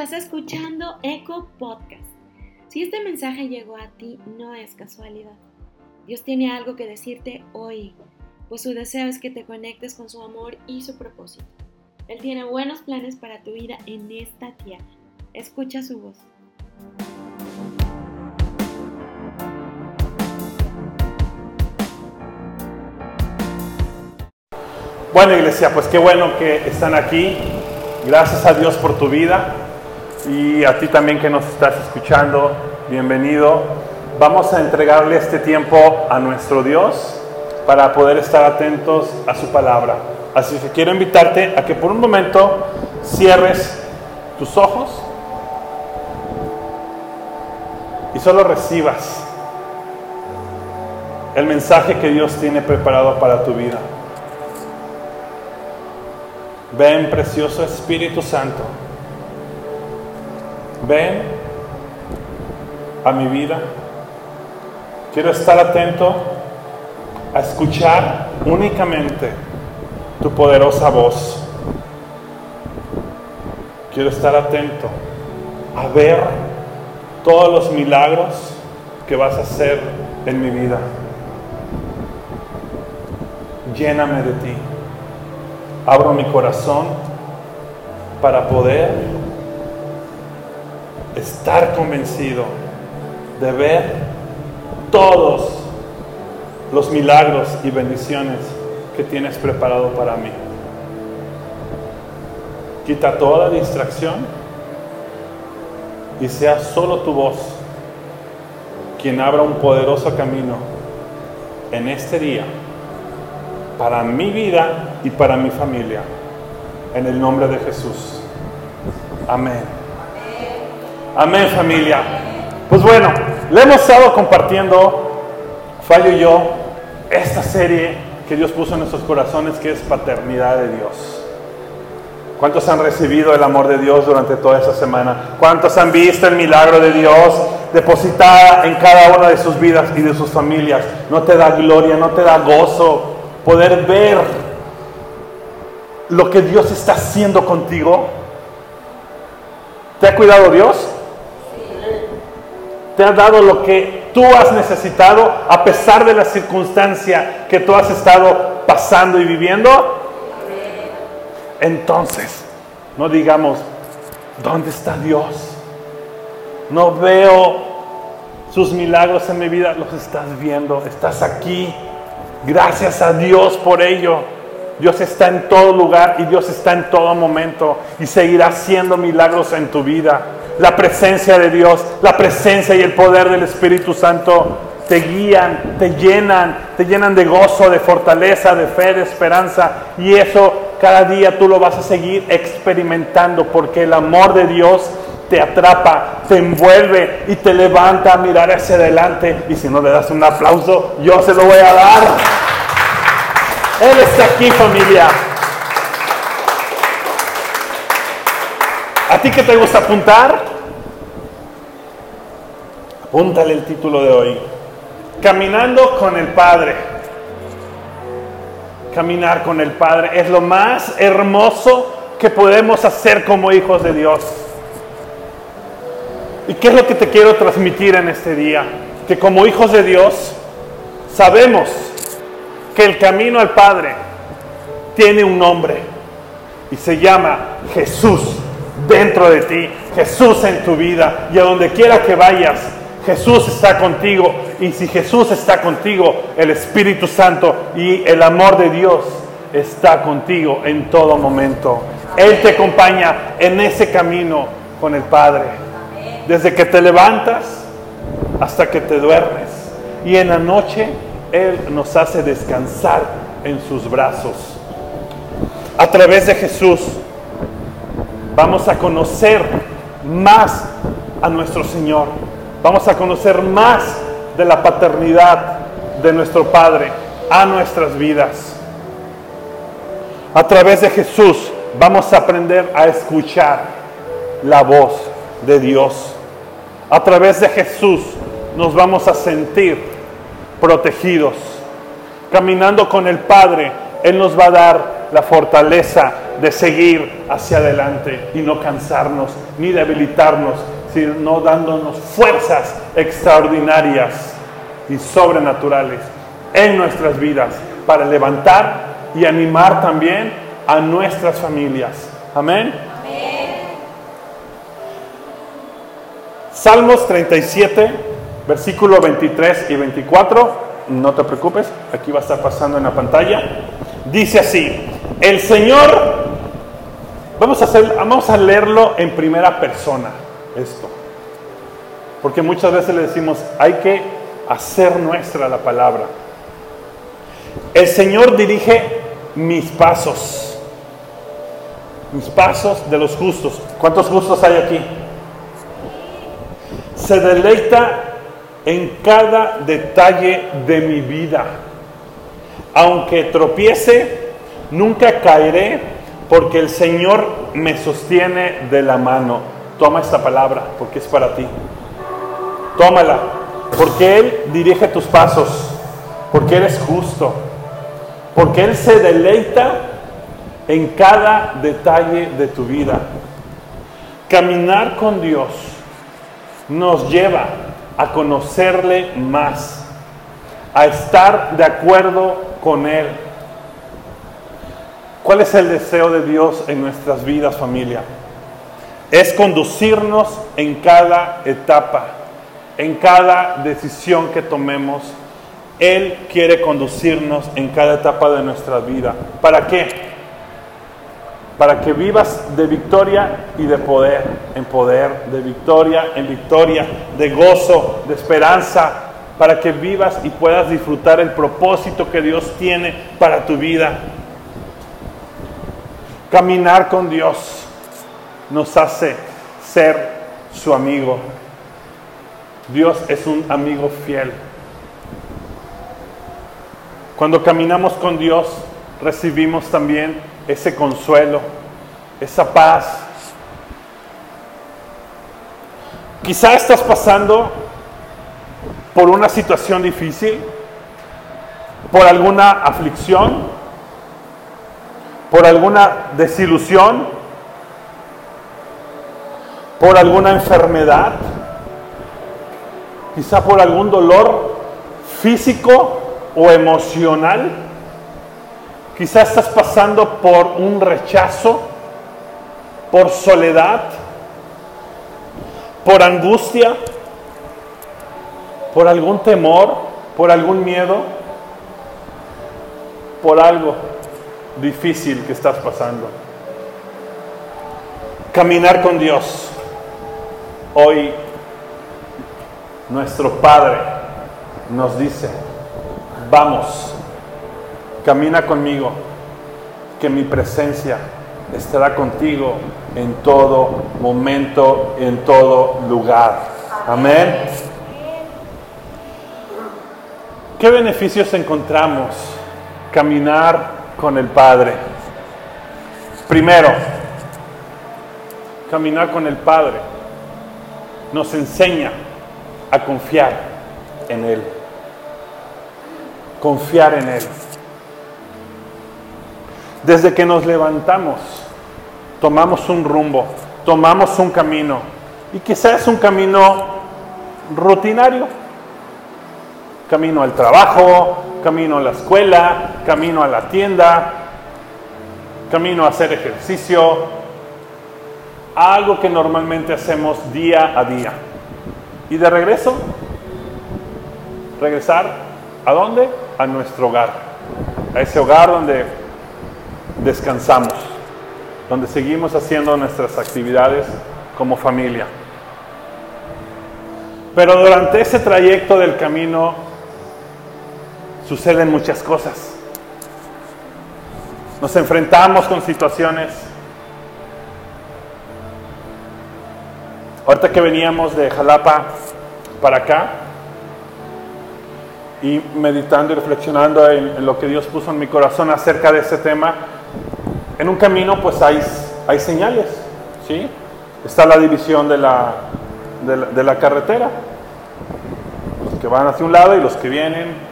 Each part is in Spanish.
Estás escuchando Eco Podcast. Si este mensaje llegó a ti, no es casualidad. Dios tiene algo que decirte hoy, pues su deseo es que te conectes con su amor y su propósito. Él tiene buenos planes para tu vida en esta tierra. Escucha su voz. Bueno, iglesia, pues qué bueno que están aquí. Gracias a Dios por tu vida y a ti también que nos estás escuchando. Bienvenido. Vamos a entregarle este tiempo a nuestro Dios para poder estar atentos a su palabra. Así que quiero invitarte a que por un momento cierres tus ojos y solo recibas el mensaje que Dios tiene preparado para tu vida. Ven, precioso Espíritu Santo. Ven a mi vida. Quiero estar atento a escuchar únicamente tu poderosa voz. Quiero estar atento a ver todos los milagros que vas a hacer en mi vida. Lléname de ti abro mi corazón para poder estar convencido de ver todos los milagros y bendiciones que tienes preparado para mí. Quita toda distracción y sea solo tu voz quien abra un poderoso camino en este día para mi vida y para mi familia. En el nombre de Jesús. Amén. Amén familia. Pues bueno, le hemos estado compartiendo, Fallo y yo, esta serie que Dios puso en nuestros corazones que es Paternidad de Dios. ¿Cuántos han recibido el amor de Dios durante toda esta semana? ¿Cuántos han visto el milagro de Dios depositada en cada una de sus vidas y de sus familias? No te da gloria, no te da gozo, poder ver lo que Dios está haciendo contigo. ¿Te ha cuidado Dios? ¿Te ha dado lo que tú has necesitado a pesar de la circunstancia que tú has estado pasando y viviendo? Entonces, no digamos, ¿dónde está Dios? No veo sus milagros en mi vida, los estás viendo, estás aquí. Gracias a Dios por ello. Dios está en todo lugar y Dios está en todo momento y seguirá haciendo milagros en tu vida. La presencia de Dios, la presencia y el poder del Espíritu Santo te guían, te llenan, te llenan de gozo, de fortaleza, de fe, de esperanza. Y eso cada día tú lo vas a seguir experimentando porque el amor de Dios te atrapa, te envuelve y te levanta a mirar hacia adelante. Y si no le das un aplauso, yo se lo voy a dar. Él está aquí familia. ¿A ti que te gusta apuntar? Apúntale el título de hoy. Caminando con el Padre. Caminar con el Padre es lo más hermoso que podemos hacer como hijos de Dios. ¿Y qué es lo que te quiero transmitir en este día? Que como hijos de Dios sabemos que el camino al Padre tiene un nombre y se llama Jesús dentro de ti, Jesús en tu vida y a donde quiera que vayas, Jesús está contigo y si Jesús está contigo, el Espíritu Santo y el amor de Dios está contigo en todo momento. Él te acompaña en ese camino con el Padre desde que te levantas hasta que te duermes. Y en la noche Él nos hace descansar en sus brazos. A través de Jesús vamos a conocer más a nuestro Señor. Vamos a conocer más de la paternidad de nuestro Padre a nuestras vidas. A través de Jesús vamos a aprender a escuchar la voz de Dios. A través de Jesús nos vamos a sentir protegidos. Caminando con el Padre, Él nos va a dar la fortaleza de seguir hacia adelante y no cansarnos ni debilitarnos, sino dándonos fuerzas extraordinarias y sobrenaturales en nuestras vidas para levantar y animar también a nuestras familias. Amén. Salmos 37, versículo 23 y 24. No te preocupes, aquí va a estar pasando en la pantalla. Dice así, el Señor, vamos a, hacer, vamos a leerlo en primera persona, esto. Porque muchas veces le decimos, hay que hacer nuestra la palabra. El Señor dirige mis pasos, mis pasos de los justos. ¿Cuántos justos hay aquí? Se deleita en cada detalle de mi vida. Aunque tropiece, nunca caeré porque el Señor me sostiene de la mano. Toma esta palabra porque es para ti. Tómala, porque Él dirige tus pasos, porque eres justo, porque Él se deleita en cada detalle de tu vida. Caminar con Dios nos lleva a conocerle más, a estar de acuerdo con Él. ¿Cuál es el deseo de Dios en nuestras vidas, familia? Es conducirnos en cada etapa, en cada decisión que tomemos. Él quiere conducirnos en cada etapa de nuestra vida. ¿Para qué? para que vivas de victoria y de poder en poder, de victoria en victoria, de gozo, de esperanza, para que vivas y puedas disfrutar el propósito que Dios tiene para tu vida. Caminar con Dios nos hace ser su amigo. Dios es un amigo fiel. Cuando caminamos con Dios, recibimos también ese consuelo, esa paz. Quizá estás pasando por una situación difícil, por alguna aflicción, por alguna desilusión, por alguna enfermedad, quizá por algún dolor físico o emocional. Quizás estás pasando por un rechazo, por soledad, por angustia, por algún temor, por algún miedo, por algo difícil que estás pasando. Caminar con Dios. Hoy nuestro Padre nos dice, vamos Camina conmigo, que mi presencia estará contigo en todo momento, en todo lugar. Amén. ¿Qué beneficios encontramos caminar con el Padre? Primero, caminar con el Padre nos enseña a confiar en Él. Confiar en Él. Desde que nos levantamos, tomamos un rumbo, tomamos un camino, y quizás es un camino rutinario, camino al trabajo, camino a la escuela, camino a la tienda, camino a hacer ejercicio, algo que normalmente hacemos día a día. Y de regreso, regresar a dónde? A nuestro hogar, a ese hogar donde descansamos, donde seguimos haciendo nuestras actividades como familia. Pero durante ese trayecto del camino suceden muchas cosas. Nos enfrentamos con situaciones. Ahorita que veníamos de Jalapa para acá y meditando y reflexionando en, lo que Dios puso en mi corazón acerca de ese tema, en un camino pues hay, hay señales, ¿sí? Está la división de la, de la, carretera, los que van hacia un lado y los que vienen.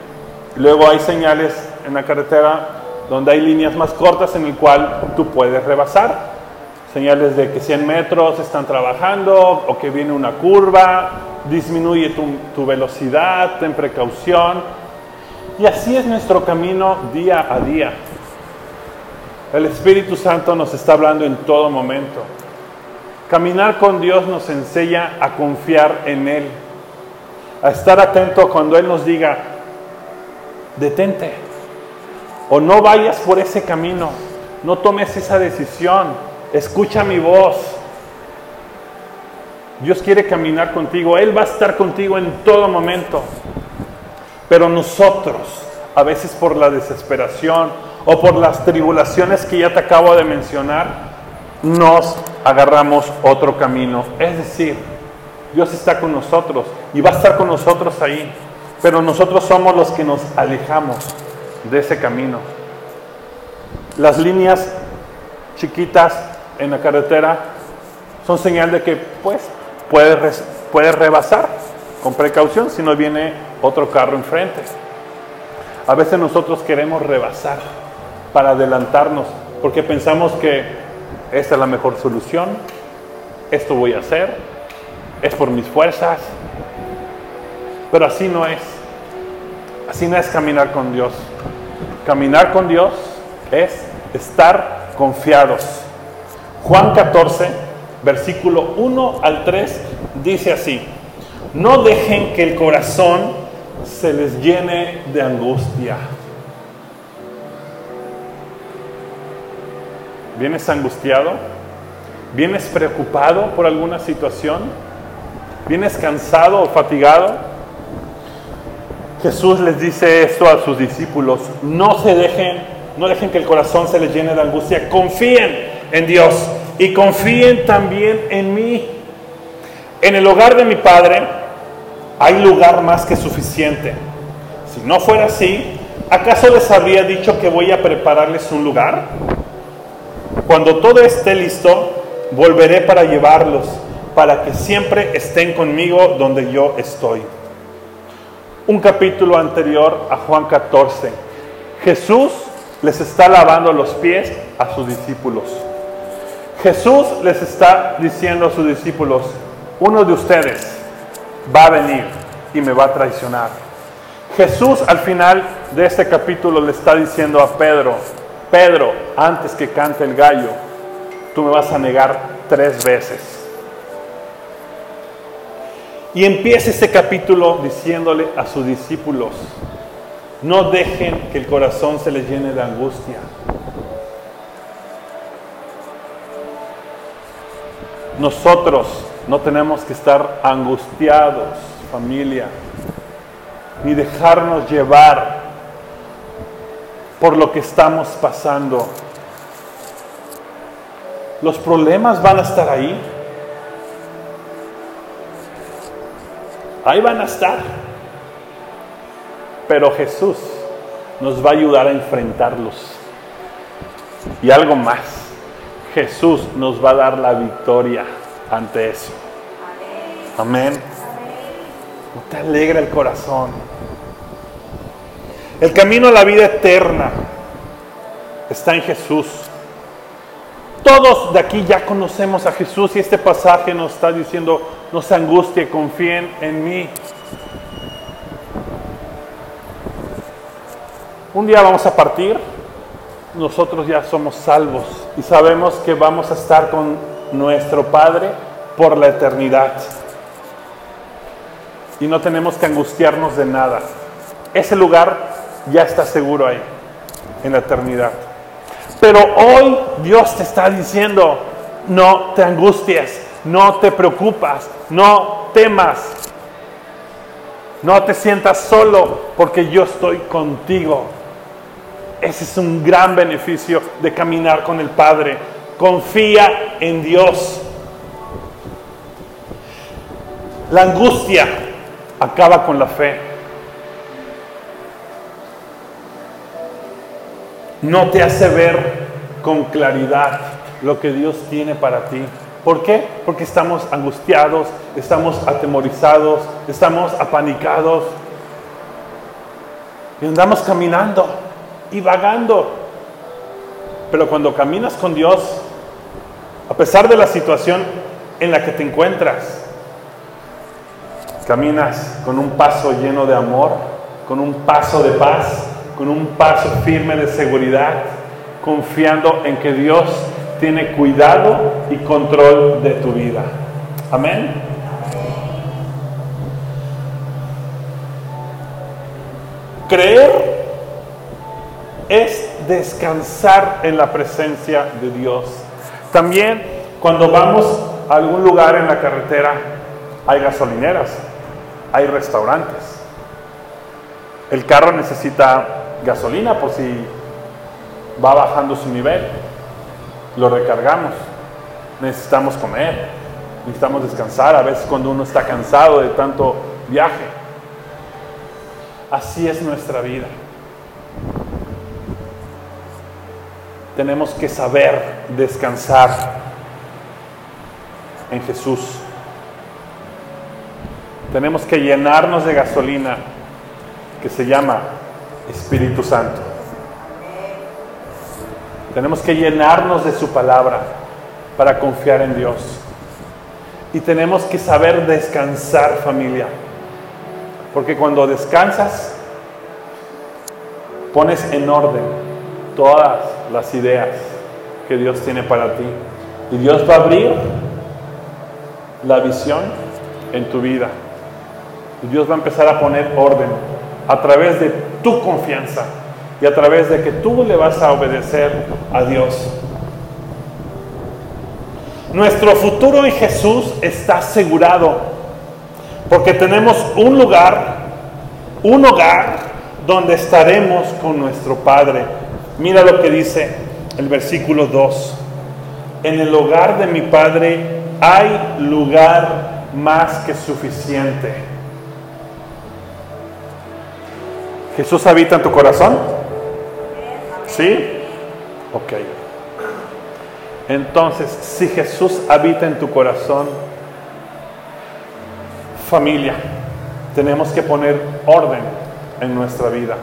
Luego hay señales en la carretera donde hay líneas más cortas en el cual tú puedes rebasar. Señales de que 100 metros están trabajando o que viene una curva, disminuye tu, tu velocidad, ten precaución. Y así es nuestro camino día a día. El Espíritu Santo nos está hablando en todo momento. Caminar con Dios nos enseña a confiar en Él, a estar atento cuando Él nos diga, detente, o no vayas por ese camino, no tomes esa decisión, escucha mi voz. Dios quiere caminar contigo, Él va a estar contigo en todo momento, pero nosotros, a veces por la desesperación o por las tribulaciones que ya te acabo de mencionar, nos agarramos otro camino. Es decir, Dios está con nosotros y va a estar con nosotros ahí, pero nosotros somos los que nos alejamos de ese camino. Las líneas chiquitas en la carretera son señal de que pues puedes, puedes rebasar con precaución si no viene otro carro enfrente. A veces nosotros queremos rebasar para adelantarnos porque pensamos que esta es la mejor solución, esto voy a hacer, es por mis fuerzas, pero así no es. Así no es caminar con Dios. Caminar con Dios es estar confiados. Juan 14, versículo 1 al 3, dice así, no dejen que el corazón se les llene de angustia. ¿Vienes angustiado? ¿Vienes preocupado por alguna situación? ¿Vienes cansado o fatigado? Jesús les dice esto a sus discípulos, no se dejen, no dejen que el corazón se les llene de angustia, confíen en Dios y confíen también en mí. En el hogar de mi Padre hay lugar más que suficiente. Si no fuera así, ¿acaso les habría dicho que voy a prepararles un lugar? Cuando todo esté listo, volveré para llevarlos, para que siempre estén conmigo donde yo estoy. Un capítulo anterior a Juan 14, Jesús les está lavando los pies a sus discípulos. Jesús les está diciendo a sus discípulos, uno de ustedes va a venir y me va a traicionar. Jesús al final de este capítulo le está diciendo a Pedro, Pedro, antes que cante el gallo, tú me vas a negar tres veces. Y empieza este capítulo diciéndole a sus discípulos, no dejen que el corazón se les llene de angustia. Nosotros no tenemos que estar angustiados, familia, ni dejarnos llevar por lo que estamos pasando. Los problemas van a estar ahí. Ahí van a estar. Pero Jesús nos va a ayudar a enfrentarlos. Y algo más, Jesús nos va a dar la victoria ante eso. Amén. ¿No te alegra el corazón? El camino a la vida eterna está en Jesús. Todos de aquí ya conocemos a Jesús y este pasaje nos está diciendo, no se angustie, confíen en mí. Un día vamos a partir, nosotros ya somos salvos y sabemos que vamos a estar con nuestro Padre por la eternidad. Y no tenemos que angustiarnos de nada. Ese lugar ya está seguro ahí, en la eternidad. Pero hoy Dios te está diciendo, no te angusties, no te preocupas, no temas, no te sientas solo porque yo estoy contigo. Ese es un gran beneficio de caminar con el Padre. Confía en Dios. La angustia acaba con la fe. no te hace ver con claridad lo que Dios tiene para ti. ¿Por qué? Porque estamos angustiados, estamos atemorizados, estamos apanicados. Y andamos caminando y vagando Pero cuando caminas con Dios, a pesar de la situación en la que te encuentras, caminas con un paso lleno de amor, con un paso de paz, con un paso firme de seguridad, confiando en que Dios tiene cuidado y control de tu vida. Amén. Creer es descansar en la presencia de Dios. También cuando vamos a algún lugar en la carretera, hay gasolineras, hay restaurantes. El carro necesita gasolina por si va bajando su nivel. Lo recargamos. Necesitamos comer. Necesitamos descansar. A veces cuando uno está cansado de tanto viaje. Así es nuestra vida. Tenemos que saber descansar en Jesús. Tenemos que llenarnos de gasolina que se llama Espíritu Santo. Tenemos que llenarnos de su palabra para confiar en Dios. Y tenemos que saber descansar familia. Porque cuando descansas, pones en orden todas las ideas que Dios tiene para ti. Y Dios va a abrir la visión en tu vida. Y Dios va a empezar a poner orden a través de tu confianza y a través de que tú le vas a obedecer a Dios. Nuestro futuro en Jesús está asegurado porque tenemos un lugar, un hogar donde estaremos con nuestro Padre. Mira lo que dice el versículo 2. En el hogar de mi Padre hay lugar más que suficiente. ¿Jesús habita en tu corazón? ¿Sí? Ok. Entonces, si Jesús habita en tu corazón, familia, tenemos que poner orden en nuestra vida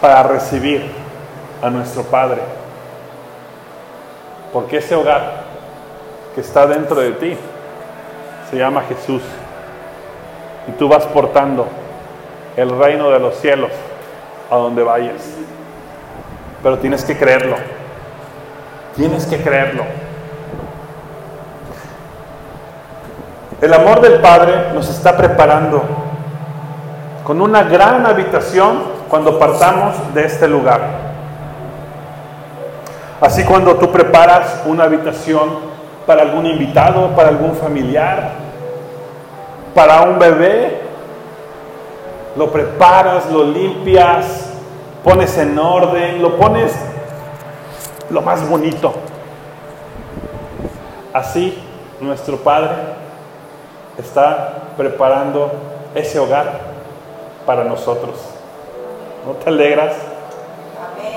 para recibir a nuestro Padre. Porque ese hogar que está dentro de ti se llama Jesús. Y tú vas portando el reino de los cielos a donde vayas. Pero tienes que creerlo. Tienes que creerlo. El amor del Padre nos está preparando con una gran habitación cuando partamos de este lugar. Así cuando tú preparas una habitación para algún invitado, para algún familiar, para un bebé, lo preparas, lo limpias, pones en orden, lo pones lo más bonito. Así nuestro Padre está preparando ese hogar para nosotros. ¿No te alegras?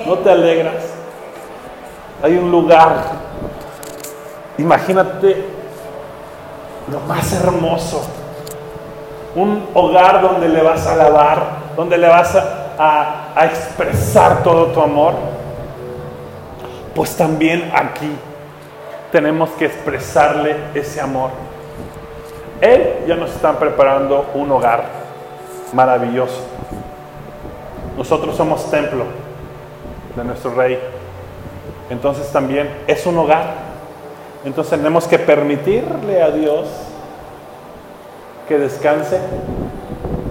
¿No te alegras? Hay un lugar, imagínate lo más hermoso, un hogar donde le vas a alabar, donde le vas a, expresar todo tu amor. Pues también aquí tenemos que expresarle ese amor. Él ya nos está preparando un hogar maravilloso. Nosotros somos templo de nuestro rey. Entonces también es un hogar. Entonces tenemos que permitirle a Dios que descanse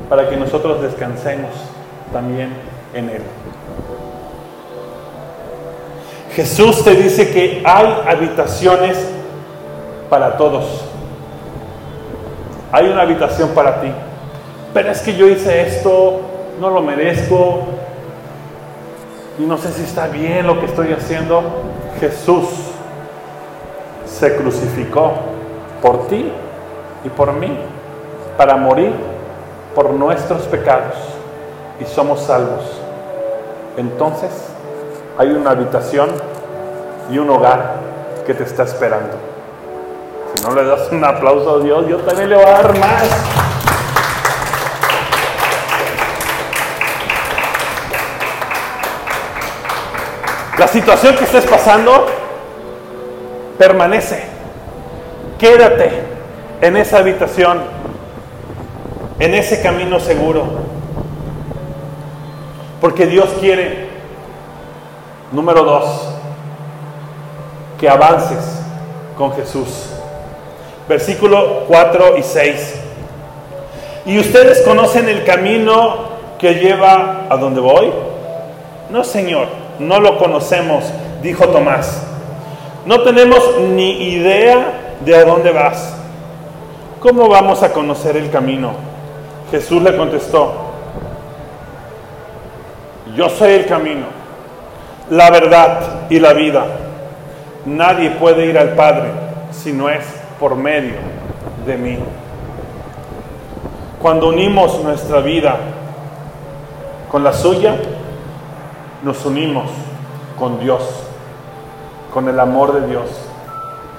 para que nosotros descansemos también en Él. Jesús te dice que hay habitaciones para todos hay una habitación para ti. Pero es que yo hice esto, no lo merezco, y no sé si está bien lo que estoy haciendo. Jesús se crucificó por ti y por mí para morir por nuestros pecados y somos salvos. Entonces hay una habitación y un hogar que te está esperando. Si no le das un aplauso a Dios, yo también le voy a dar más. La situación que estés pasando, permanece. Quédate en esa habitación, en ese camino seguro. Porque Dios quiere, número dos, que avances con Jesús. Versículo 4 y 6. ¿Y ustedes conocen el camino que lleva a donde voy? No, Señor, no lo conocemos, dijo Tomás. No tenemos ni idea de a dónde vas. ¿Cómo vamos a conocer el camino? Jesús le contestó, yo soy el camino, la verdad y la vida. Nadie puede ir al Padre si no es por medio de mí. Cuando unimos nuestra vida con la suya, nos unimos con Dios, con el amor de Dios.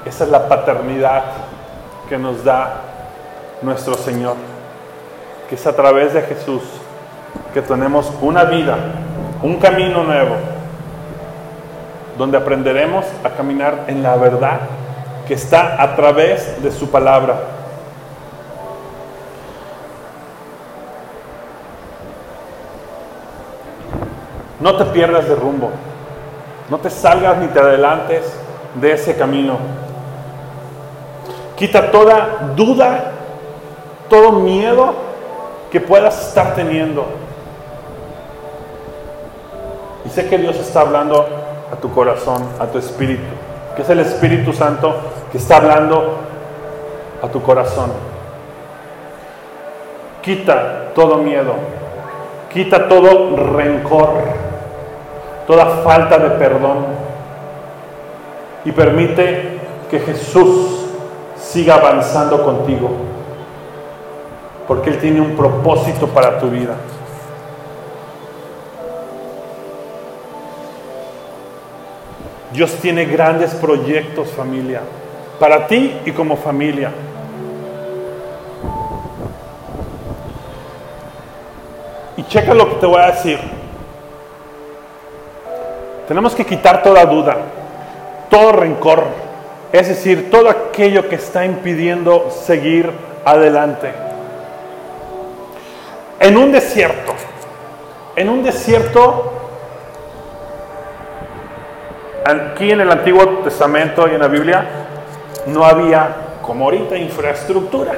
Esa es la paternidad que nos da nuestro Señor, que es a través de Jesús que tenemos una vida, un camino nuevo, donde aprenderemos a caminar en la verdad que está a través de su palabra. No te pierdas de rumbo, no te salgas ni te adelantes de ese camino. Quita toda duda, todo miedo que puedas estar teniendo. Y sé que Dios está hablando a tu corazón, a tu espíritu, que es el Espíritu Santo que está hablando a tu corazón. Quita todo miedo, quita todo rencor, toda falta de perdón y permite que Jesús siga avanzando contigo, porque Él tiene un propósito para tu vida. Dios tiene grandes proyectos, familia, para ti y como familia. Y checa lo que te voy a decir. Tenemos que quitar toda duda, todo rencor, es decir, todo aquello que está impidiendo seguir adelante. En un desierto, en un desierto Aquí en el Antiguo Testamento y en la Biblia no había, como ahorita, infraestructura.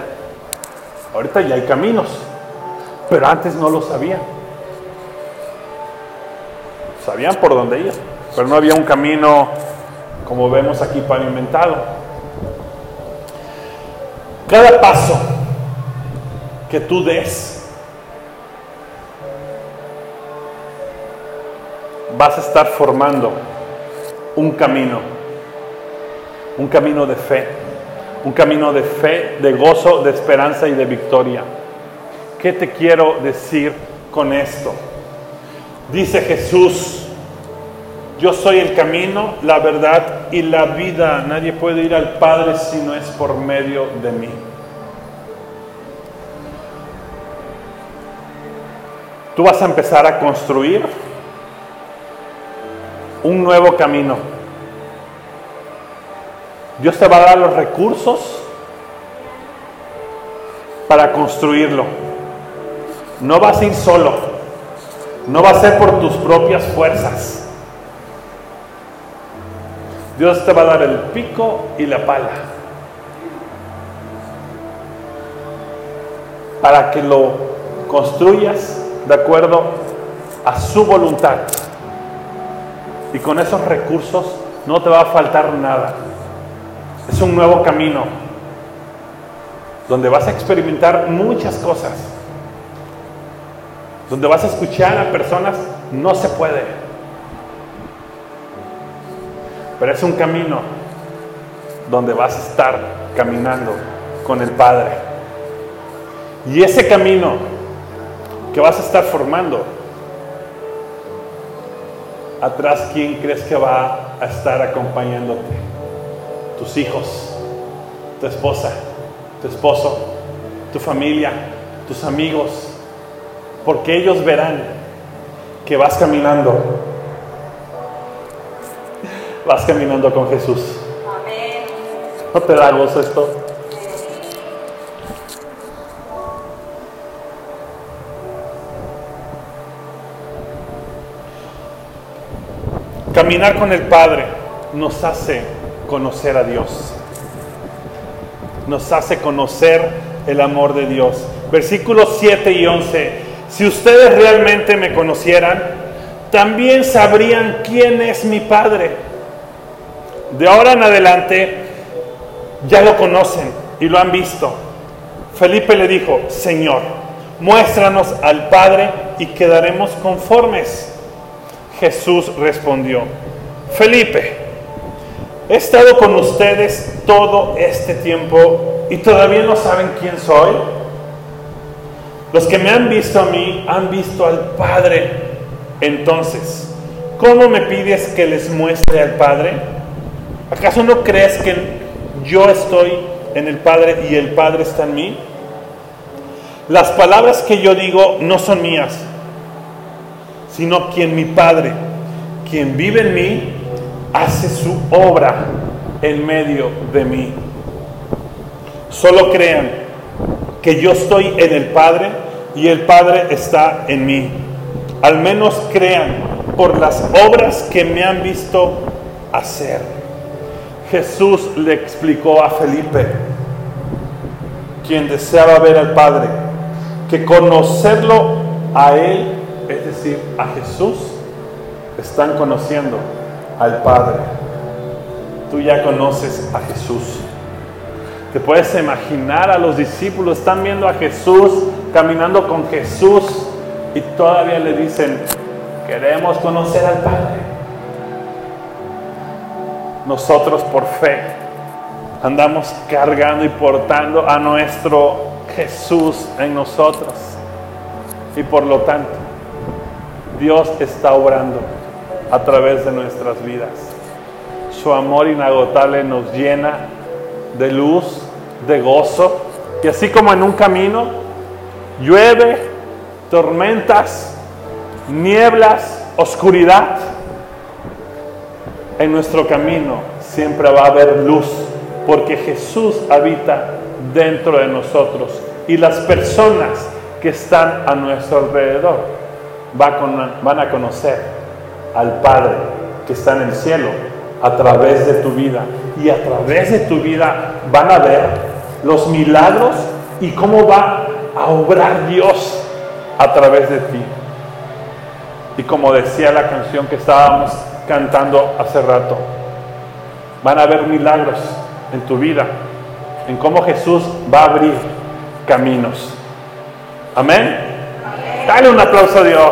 Ahorita ya hay caminos, pero antes no lo sabían. Sabían por dónde ir, pero no había un camino como vemos aquí pavimentado. Cada paso que tú des, vas a estar formando un camino, un camino de fe, un camino de fe, de gozo, de esperanza y de victoria. ¿Qué te quiero decir con esto? Dice Jesús, yo soy el camino, la verdad y la vida. Nadie puede ir al Padre si no es por medio de mí. Tú vas a empezar a construir un nuevo camino. Dios te va a dar los recursos para construirlo. No vas a ir solo. No va a ser por tus propias fuerzas. Dios te va a dar el pico y la pala. Para que lo construyas de acuerdo a su voluntad. Y con esos recursos no te va a faltar nada. Es un nuevo camino donde vas a experimentar muchas cosas. Donde vas a escuchar a personas, no se puede. Pero es un camino donde vas a estar caminando con el Padre. Y ese camino que vas a estar formando atrás, ¿quién crees que va a estar acompañándote? Tus hijos, tu esposa, tu esposo, tu familia, tus amigos, porque ellos verán que vas caminando vas caminando con Jesús. ¿No te da gozo esto? Caminar con el Padre nos hace conocer a Dios. Nos hace conocer el amor de Dios. Versículos 7 y 11. Si ustedes realmente me conocieran, también sabrían quién es mi Padre. De ahora en adelante ya lo conocen y lo han visto. Felipe le dijo, Señor, muéstranos al Padre y quedaremos conformes. Jesús respondió, Felipe, he estado con ustedes todo este tiempo y todavía no saben quién soy. Los que me han visto a mí han visto al Padre. Entonces, ¿cómo me pides que les muestre al Padre? ¿Acaso no crees que yo estoy en el Padre y el Padre está en mí? Las palabras que yo digo no son mías sino quien mi Padre, quien vive en mí, hace su obra en medio de mí. Solo crean que yo estoy en el Padre y el Padre está en mí. Al menos crean por las obras que me han visto hacer. Jesús le explicó a Felipe, quien deseaba ver al Padre, que conocerlo a Él es decir, a Jesús, están conociendo al Padre. Tú ya conoces a Jesús. Te puedes imaginar a los discípulos, están viendo a Jesús, caminando con Jesús y todavía le dicen, queremos conocer al Padre. Nosotros por fe andamos cargando y portando a nuestro Jesús en nosotros. Y por lo tanto, Dios está obrando a través de nuestras vidas. Su amor inagotable nos llena de luz, de gozo. Y así como en un camino llueve, tormentas, nieblas, oscuridad, en nuestro camino siempre va a haber luz, porque Jesús habita dentro de nosotros y las personas que están a nuestro alrededor van a conocer al Padre que está en el cielo a través de tu vida. Y a través de tu vida van a ver los milagros y cómo va a obrar Dios a través de ti. Y como decía la canción que estábamos cantando hace rato, van a haber milagros en tu vida, en cómo Jesús va a abrir caminos. Amén. Dale un aplauso a Dios.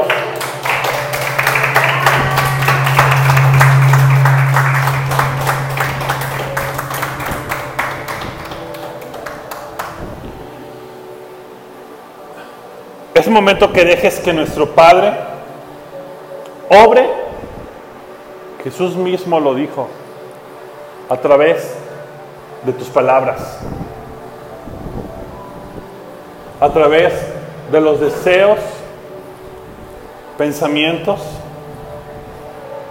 Es momento que dejes que nuestro Padre obre. Jesús mismo lo dijo a través de tus palabras, a través de los deseos, pensamientos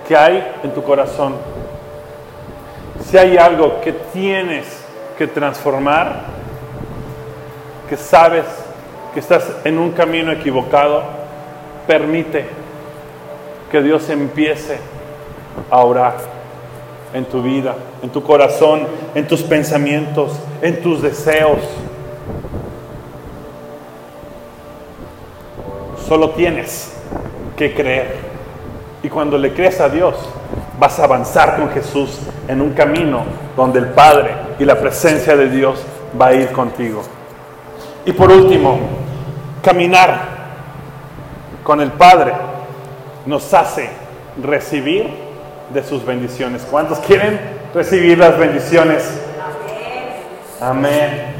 que hay en tu corazón. Si hay algo que tienes que transformar, que sabes que estás en un camino equivocado, permite que Dios empiece a orar en tu vida, en tu corazón, en tus pensamientos, en tus deseos. Solo tienes que creer. Y cuando le crees a Dios, vas a avanzar con Jesús en un camino donde el Padre y la presencia de Dios va a ir contigo. Y por último, caminar con el Padre nos hace recibir de sus bendiciones. ¿Cuántos quieren recibir las bendiciones? Amén.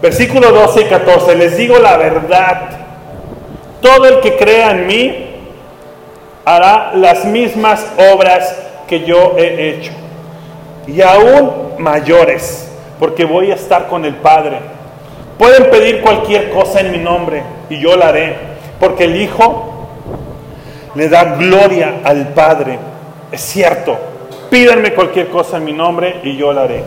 Versículo 12 y 14. Les digo la verdad todo el que crea en mí hará las mismas obras que yo he hecho. Y aún mayores, porque voy a estar con el Padre. Pueden pedir cualquier cosa en mi nombre y yo la haré, porque el Hijo le da gloria al Padre. Es cierto, pídanme cualquier cosa en mi nombre y yo la haré.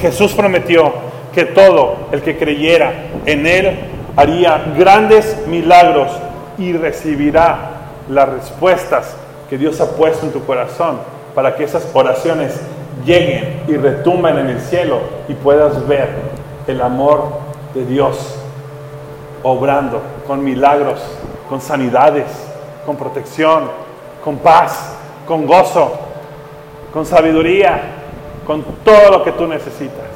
Jesús prometió que todo el que creyera en Él haría grandes milagros y recibirá las respuestas que Dios ha puesto en tu corazón para que esas oraciones lleguen y retumben en el cielo y puedas ver el amor de Dios obrando con milagros, con sanidades, con protección, con paz, con gozo, con sabiduría, con todo lo que tú necesitas.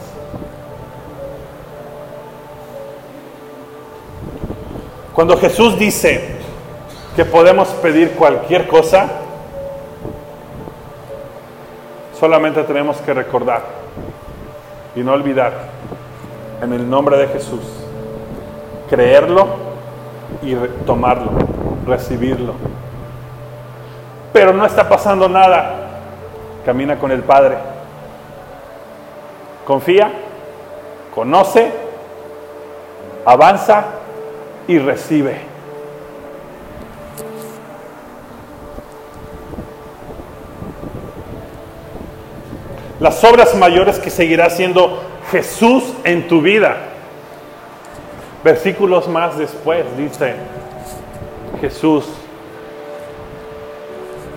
Cuando Jesús dice que podemos pedir cualquier cosa, solamente tenemos que recordar y no olvidar en el nombre de Jesús, creerlo y tomarlo, recibirlo. Pero no está pasando nada. Camina con el Padre. Confía, conoce, avanza y recibe. Las obras mayores que seguirá haciendo Jesús en tu vida. Versículos más después dice, Jesús,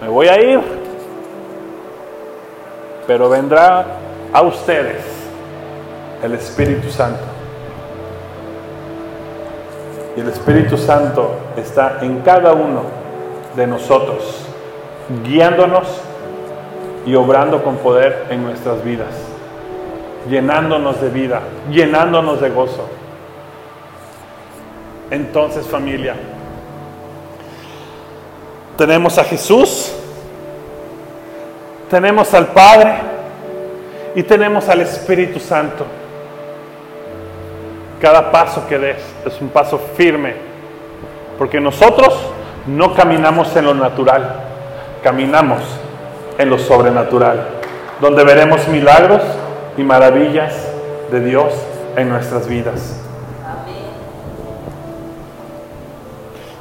me voy a ir, pero vendrá a ustedes el Espíritu Santo. Y el Espíritu Santo está en cada uno de nosotros, guiándonos y obrando con poder en nuestras vidas, llenándonos de vida, llenándonos de gozo. Entonces familia, tenemos a Jesús, tenemos al Padre y tenemos al Espíritu Santo. Cada paso que des es un paso firme, porque nosotros no caminamos en lo natural, caminamos en lo sobrenatural, donde veremos milagros y maravillas de Dios en nuestras vidas.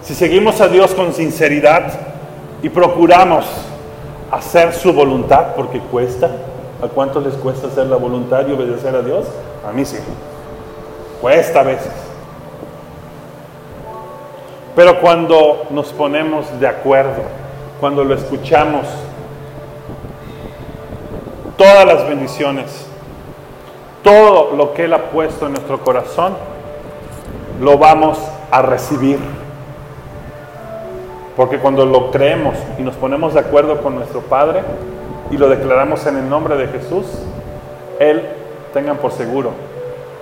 Si seguimos a Dios con sinceridad y procuramos hacer su voluntad, porque cuesta, ¿a cuánto les cuesta hacer la voluntad y obedecer a Dios? A mí sí. Cuesta a veces. Pero cuando nos ponemos de acuerdo, cuando lo escuchamos, todas las bendiciones, todo lo que Él ha puesto en nuestro corazón, lo vamos a recibir. Porque cuando lo creemos y nos ponemos de acuerdo con nuestro Padre y lo declaramos en el nombre de Jesús, Él, tengan por seguro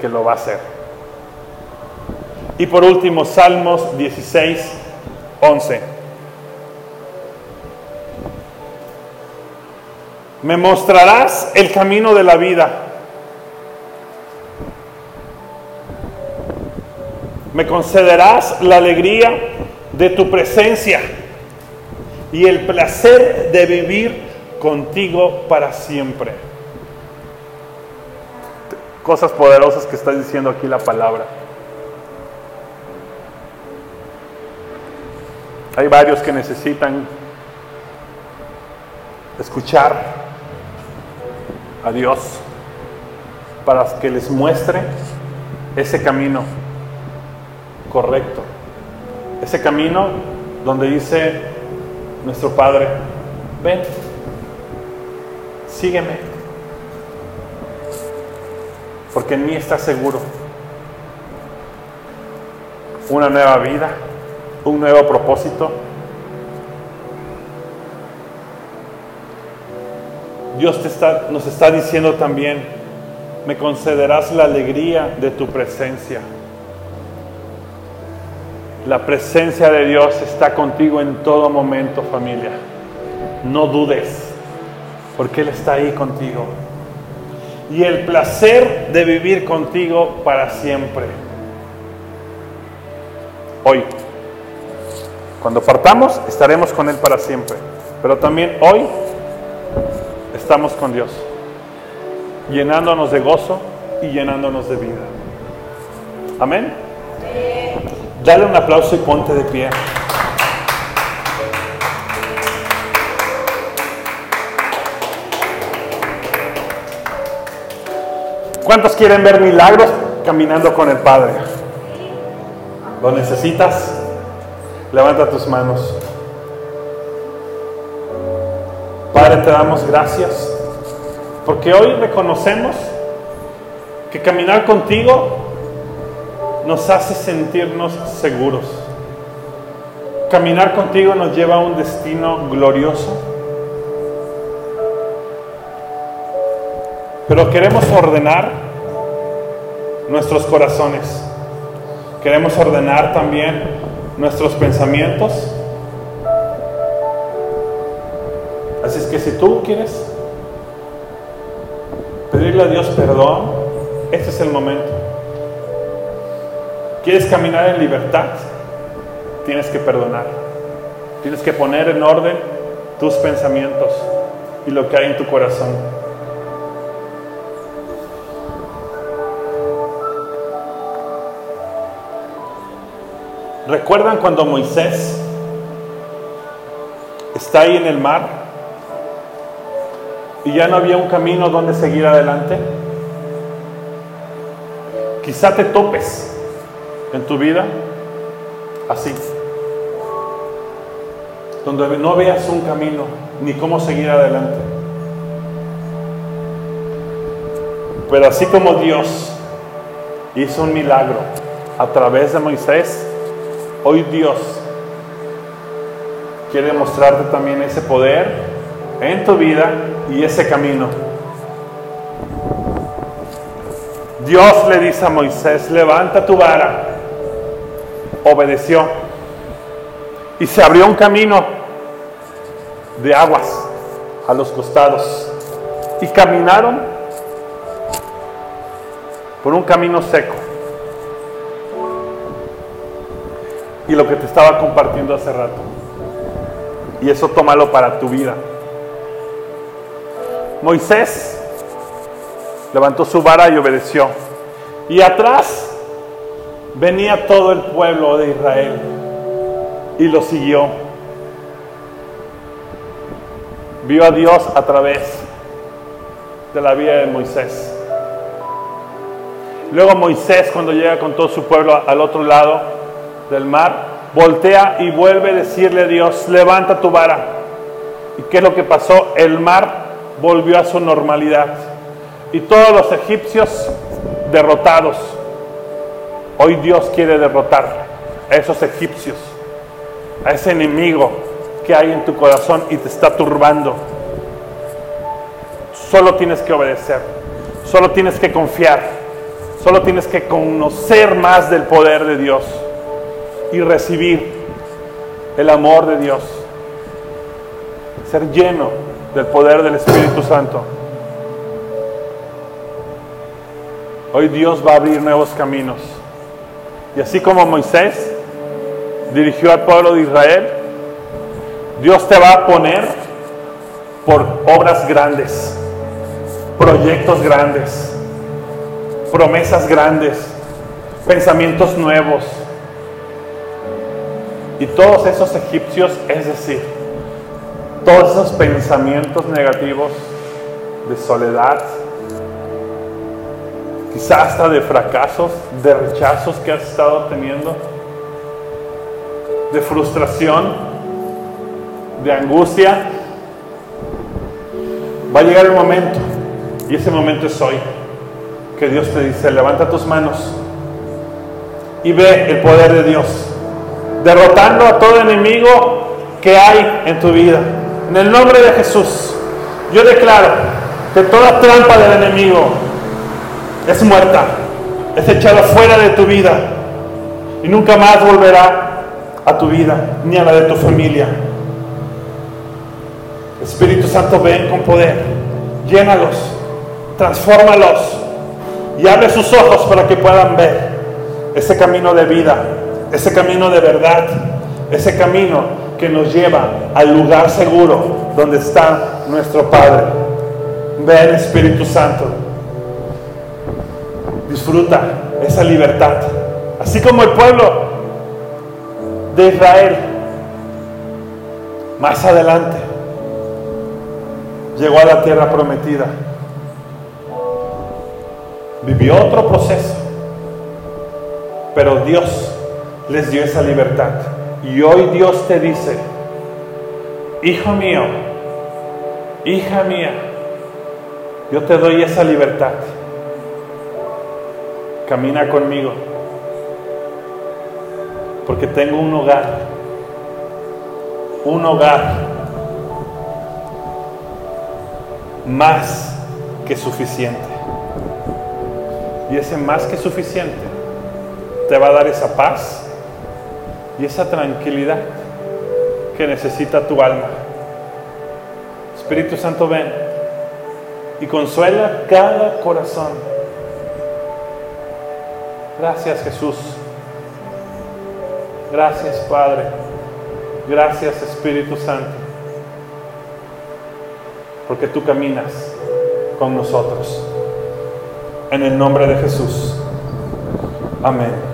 que lo va a hacer. Y por último, Salmos 16, 11. Me mostrarás el camino de la vida. Me concederás la alegría de tu presencia y el placer de vivir contigo para siempre. Cosas poderosas que está diciendo aquí la palabra. Hay varios que necesitan escuchar a Dios para que les muestre ese camino correcto ese camino donde dice nuestro Padre, ven, sígueme, porque en mí está seguro una nueva vida, un nuevo propósito. Dios te está, nos está diciendo también, me concederás la alegría de tu presencia. La presencia de Dios está contigo en todo momento, familia. No dudes, porque Él está ahí contigo. Y el placer de vivir contigo para siempre. Hoy, cuando partamos, estaremos con Él para siempre. Pero también hoy estamos con Dios, llenándonos de gozo y llenándonos de vida. Amén. Dale un aplauso y ponte de pie. ¿Cuántos quieren ver milagros caminando con el Padre? ¿Lo necesitas? Levanta tus manos. Padre, te damos gracias porque hoy reconocemos que caminar contigo nos hace sentirnos seguros. Caminar contigo nos lleva a un destino glorioso. Pero queremos ordenar nuestros corazones. Queremos ordenar también nuestros pensamientos. Así es que si tú quieres pedirle a Dios perdón, este es el momento. ¿Quieres caminar en libertad? Tienes que perdonar. Tienes que poner en orden tus pensamientos y lo que hay en tu corazón. ¿Recuerdan cuando Moisés está ahí en el mar y ya no había un camino donde seguir adelante? Quizá te topes en tu vida así, donde no veas un camino ni cómo seguir adelante. Pero así como Dios hizo un milagro a través de Moisés, Hoy Dios quiere mostrarte también ese poder en tu vida y ese camino. Dios le dice a Moisés, levanta tu vara. Obedeció. Y se abrió un camino de aguas a los costados. Y caminaron por un camino seco. y lo que te estaba compartiendo hace rato. Y eso tómalo para tu vida. Moisés levantó su vara y obedeció. Y atrás venía todo el pueblo de Israel y lo siguió. Vio a Dios a través de la vida de Moisés. Luego Moisés cuando llega con todo su pueblo al otro lado, del mar, voltea y vuelve a decirle a Dios, levanta tu vara. ¿Y qué es lo que pasó? El mar volvió a su normalidad. Y todos los egipcios derrotados. Hoy Dios quiere derrotar a esos egipcios, a ese enemigo que hay en tu corazón y te está turbando. Solo tienes que obedecer, solo tienes que confiar, solo tienes que conocer más del poder de Dios y recibir el amor de Dios. Ser lleno del poder del Espíritu Santo. Hoy Dios va a abrir nuevos caminos. Y así como Moisés dirigió al pueblo de Israel, Dios te va a poner por obras grandes, proyectos grandes, promesas grandes, pensamientos nuevos y todos esos egipcios, es decir, todos esos pensamientos negativos de soledad, quizás hasta de fracasos, de rechazos que has estado teniendo, de frustración, de angustia, va a llegar el momento, y ese momento es hoy, que Dios te dice, levanta tus manos y ve el poder de Dios derrotando a todo enemigo que hay en tu vida. En el nombre de Jesús, yo declaro que toda trampa del enemigo es muerta, es echada fuera de tu vida y nunca más volverá a tu vida ni a la de tu familia. Espíritu Santo, ven con poder, llénalos, transfórmalos y abre sus ojos para que puedan ver ese camino de vida ese camino de verdad, ese camino que nos lleva al lugar seguro donde está nuestro Padre. Ven Espíritu Santo, disfruta esa libertad, así como el pueblo de Israel más adelante llegó a la tierra prometida. vivió otro proceso, pero Dios les dio esa libertad. Y hoy Dios te dice, hijo mío, hija mía, yo te doy esa libertad. Camina conmigo, porque tengo un hogar, un hogar más que suficiente. Y ese más que suficiente te va a dar esa paz y esa tranquilidad que necesita tu alma. Espíritu Santo, ven y consuela cada corazón. Gracias Jesús. Gracias Padre. Gracias Espíritu Santo. Porque tú caminas con nosotros. En el nombre de Jesús. Amén.